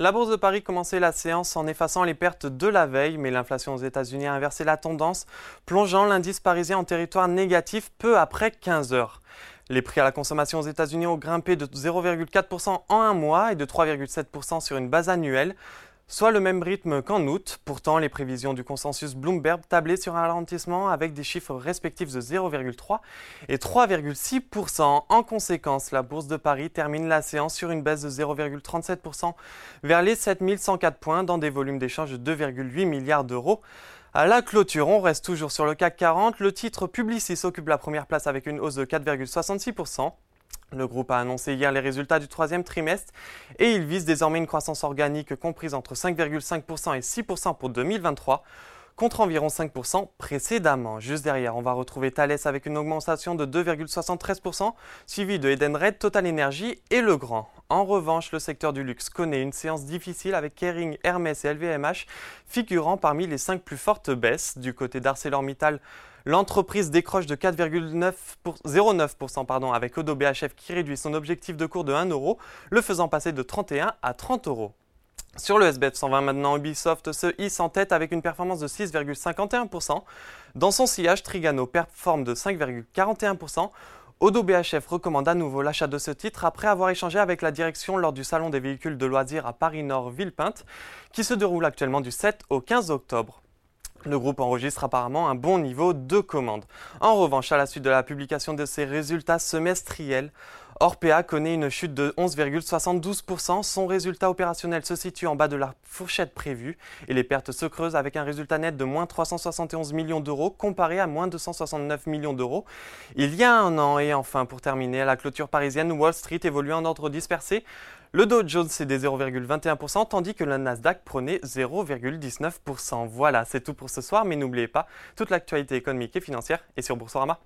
La bourse de Paris commençait la séance en effaçant les pertes de la veille, mais l'inflation aux États-Unis a inversé la tendance, plongeant l'indice parisien en territoire négatif peu après 15 heures. Les prix à la consommation aux États-Unis ont grimpé de 0,4% en un mois et de 3,7% sur une base annuelle, soit le même rythme qu'en août. Pourtant, les prévisions du consensus Bloomberg tablaient sur un ralentissement avec des chiffres respectifs de 0,3 et 3,6%. En conséquence, la bourse de Paris termine la séance sur une baisse de 0,37% vers les 7104 points dans des volumes d'échange de 2,8 milliards d'euros. À la clôture, on reste toujours sur le CAC 40. Le titre Publicis occupe la première place avec une hausse de 4,66%. Le groupe a annoncé hier les résultats du troisième trimestre et il vise désormais une croissance organique comprise entre 5,5% et 6% pour 2023 contre environ 5% précédemment. Juste derrière, on va retrouver Thales avec une augmentation de 2,73%, suivi de Edenred, Total Energy et Legrand. En revanche, le secteur du luxe connaît une séance difficile avec Kering, Hermès et LVMH figurant parmi les 5 plus fortes baisses. Du côté d'ArcelorMittal, l'entreprise décroche de 4,09% avec Odo BHF qui réduit son objectif de cours de 1 euro, le faisant passer de 31 à 30 euros. Sur le SBF 120 maintenant, Ubisoft se hisse en tête avec une performance de 6,51%. Dans son sillage, Trigano performe de 5,41%. Odo BHF recommande à nouveau l'achat de ce titre après avoir échangé avec la direction lors du Salon des véhicules de loisirs à Paris-Nord Villepinte, qui se déroule actuellement du 7 au 15 octobre. Le groupe enregistre apparemment un bon niveau de commande. En revanche, à la suite de la publication de ses résultats semestriels, Orpea connaît une chute de 11,72%. Son résultat opérationnel se situe en bas de la fourchette prévue et les pertes se creusent avec un résultat net de moins 371 millions d'euros comparé à moins 269 millions d'euros il y a un an. Et enfin, pour terminer, à la clôture parisienne, Wall Street évolue en ordre dispersé. Le Dow Jones cédait 0,21% tandis que le Nasdaq prenait 0,19%. Voilà, c'est tout pour ce soir, mais n'oubliez pas, toute l'actualité économique et financière est sur Boursorama.